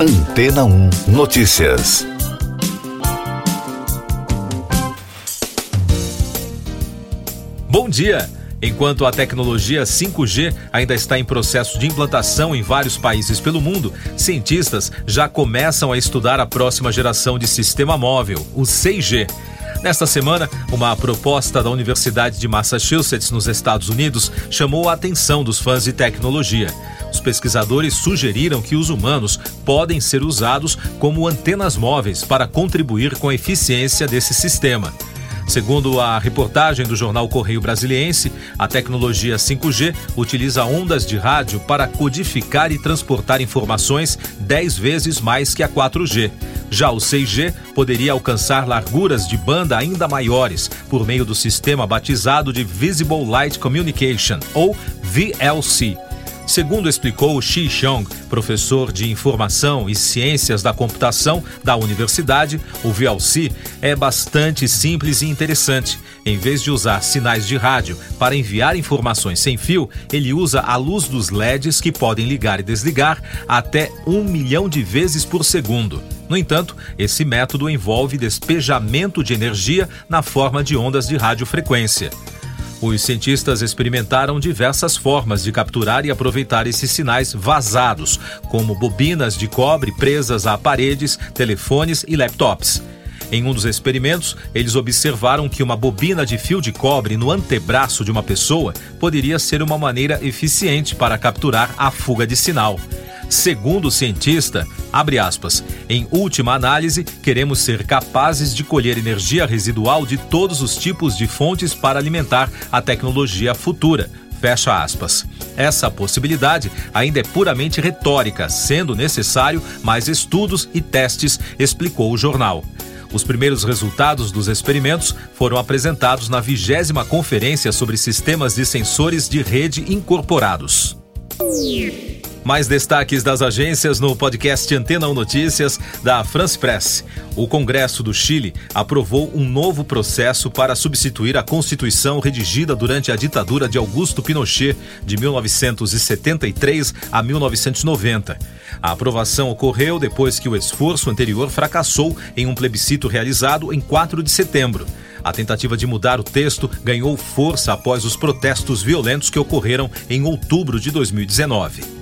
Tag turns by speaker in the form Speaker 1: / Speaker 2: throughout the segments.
Speaker 1: Antena 1 Notícias.
Speaker 2: Bom dia! Enquanto a tecnologia 5G ainda está em processo de implantação em vários países pelo mundo, cientistas já começam a estudar a próxima geração de sistema móvel, o 6G. Nesta semana, uma proposta da Universidade de Massachusetts, nos Estados Unidos, chamou a atenção dos fãs de tecnologia. Os pesquisadores sugeriram que os humanos podem ser usados como antenas móveis para contribuir com a eficiência desse sistema. Segundo a reportagem do jornal Correio Brasiliense, a tecnologia 5G utiliza ondas de rádio para codificar e transportar informações 10 vezes mais que a 4G. Já o 6G poderia alcançar larguras de banda ainda maiores por meio do sistema batizado de Visible Light Communication, ou VLC. Segundo explicou Xi Xiong, professor de Informação e Ciências da Computação da universidade, o VLC é bastante simples e interessante. Em vez de usar sinais de rádio para enviar informações sem fio, ele usa a luz dos LEDs que podem ligar e desligar até um milhão de vezes por segundo. No entanto, esse método envolve despejamento de energia na forma de ondas de radiofrequência. Os cientistas experimentaram diversas formas de capturar e aproveitar esses sinais vazados, como bobinas de cobre presas a paredes, telefones e laptops. Em um dos experimentos, eles observaram que uma bobina de fio de cobre no antebraço de uma pessoa poderia ser uma maneira eficiente para capturar a fuga de sinal. Segundo o cientista, abre aspas, em última análise, queremos ser capazes de colher energia residual de todos os tipos de fontes para alimentar a tecnologia futura. Fecha aspas. Essa possibilidade ainda é puramente retórica, sendo necessário mais estudos e testes, explicou o jornal. Os primeiros resultados dos experimentos foram apresentados na vigésima Conferência sobre Sistemas de Sensores de Rede Incorporados. Mais destaques das agências no podcast Antena 1 Notícias da France Press. O Congresso do Chile aprovou um novo processo para substituir a Constituição redigida durante a ditadura de Augusto Pinochet, de 1973 a 1990. A aprovação ocorreu depois que o esforço anterior fracassou em um plebiscito realizado em 4 de setembro. A tentativa de mudar o texto ganhou força após os protestos violentos que ocorreram em outubro de 2019.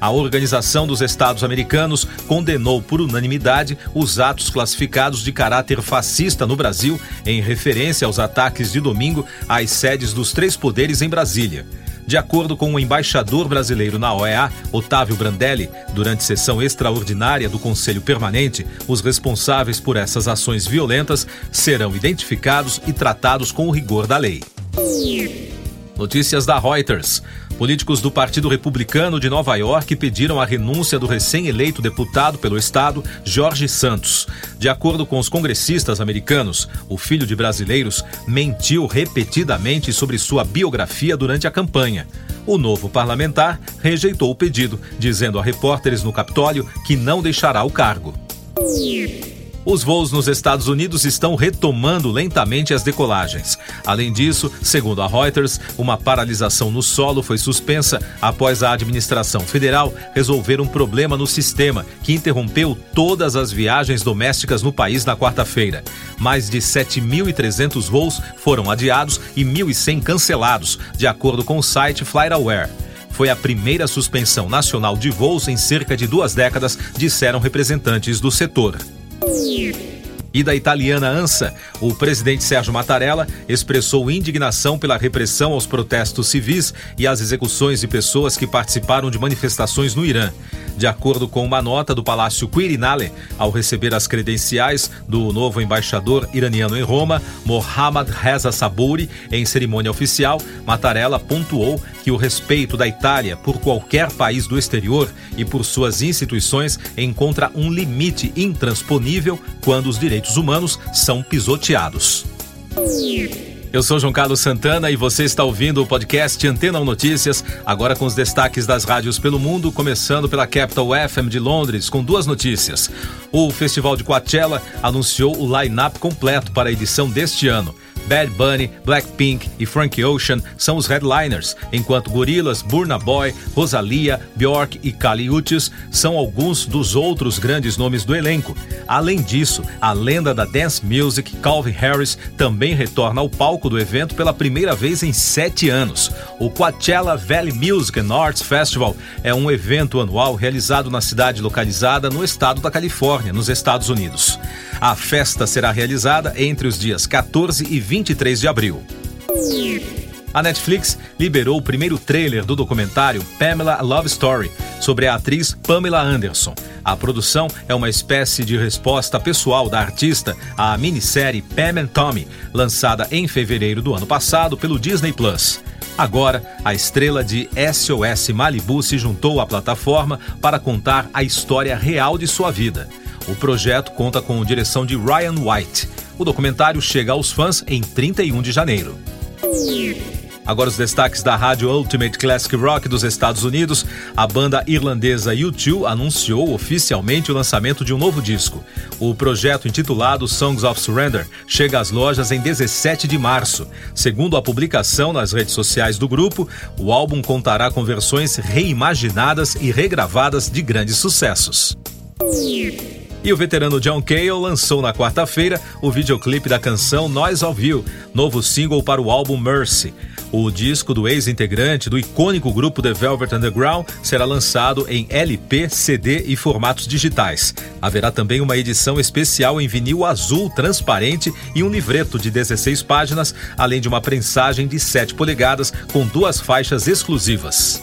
Speaker 2: A Organização dos Estados Americanos condenou por unanimidade os atos classificados de caráter fascista no Brasil, em referência aos ataques de domingo às sedes dos três poderes em Brasília. De acordo com o embaixador brasileiro na OEA, Otávio Brandelli, durante sessão extraordinária do Conselho Permanente, os responsáveis por essas ações violentas serão identificados e tratados com o rigor da lei. Notícias da Reuters. Políticos do Partido Republicano de Nova York pediram a renúncia do recém-eleito deputado pelo estado, Jorge Santos. De acordo com os congressistas americanos, o filho de brasileiros mentiu repetidamente sobre sua biografia durante a campanha. O novo parlamentar rejeitou o pedido, dizendo a repórteres no Capitólio que não deixará o cargo. Os voos nos Estados Unidos estão retomando lentamente as decolagens. Além disso, segundo a Reuters, uma paralisação no solo foi suspensa após a administração federal resolver um problema no sistema que interrompeu todas as viagens domésticas no país na quarta-feira. Mais de 7.300 voos foram adiados e 1.100 cancelados, de acordo com o site FlightAware foi a primeira suspensão nacional de voos em cerca de duas décadas, disseram representantes do setor. E da italiana ANSA, o presidente Sérgio Mattarella expressou indignação pela repressão aos protestos civis e às execuções de pessoas que participaram de manifestações no Irã. De acordo com uma nota do Palácio Quirinale, ao receber as credenciais do novo embaixador iraniano em Roma, Mohammad Reza Sabouri, em cerimônia oficial, Mattarella pontuou que o respeito da Itália por qualquer país do exterior e por suas instituições encontra um limite intransponível quando os direitos humanos são pisoteados. Eu sou João Carlos Santana e você está ouvindo o podcast Antena 1 Notícias, agora com os destaques das rádios pelo mundo, começando pela Capital FM de Londres, com duas notícias. O Festival de Coachella anunciou o line-up completo para a edição deste ano. Bad Bunny, Blackpink e Frank Ocean são os headliners, enquanto Gorillaz, Burna Boy, Rosalia, Bjork e Kali Uchis são alguns dos outros grandes nomes do elenco. Além disso, a lenda da dance music, Calvin Harris, também retorna ao palco do evento pela primeira vez em sete anos. O Coachella Valley Music and Arts Festival é um evento anual realizado na cidade localizada no estado da Califórnia, nos Estados Unidos. A festa será realizada entre os dias 14 e 23 de abril. A Netflix liberou o primeiro trailer do documentário Pamela Love Story, sobre a atriz Pamela Anderson. A produção é uma espécie de resposta pessoal da artista à minissérie Pam and Tommy, lançada em fevereiro do ano passado pelo Disney Plus. Agora, a estrela de SOS Malibu se juntou à plataforma para contar a história real de sua vida. O projeto conta com direção de Ryan White. O documentário chega aos fãs em 31 de janeiro. Agora os destaques da rádio Ultimate Classic Rock dos Estados Unidos. A banda irlandesa U2 anunciou oficialmente o lançamento de um novo disco. O projeto intitulado Songs of Surrender chega às lojas em 17 de março. Segundo a publicação nas redes sociais do grupo, o álbum contará com versões reimaginadas e regravadas de grandes sucessos. E o veterano John Cale lançou na quarta-feira o videoclipe da canção Nós ao Viu, novo single para o álbum Mercy. O disco do ex-integrante do icônico grupo The Velvet Underground será lançado em LP, CD e formatos digitais. Haverá também uma edição especial em vinil azul transparente e um livreto de 16 páginas, além de uma prensagem de 7 polegadas com duas faixas exclusivas.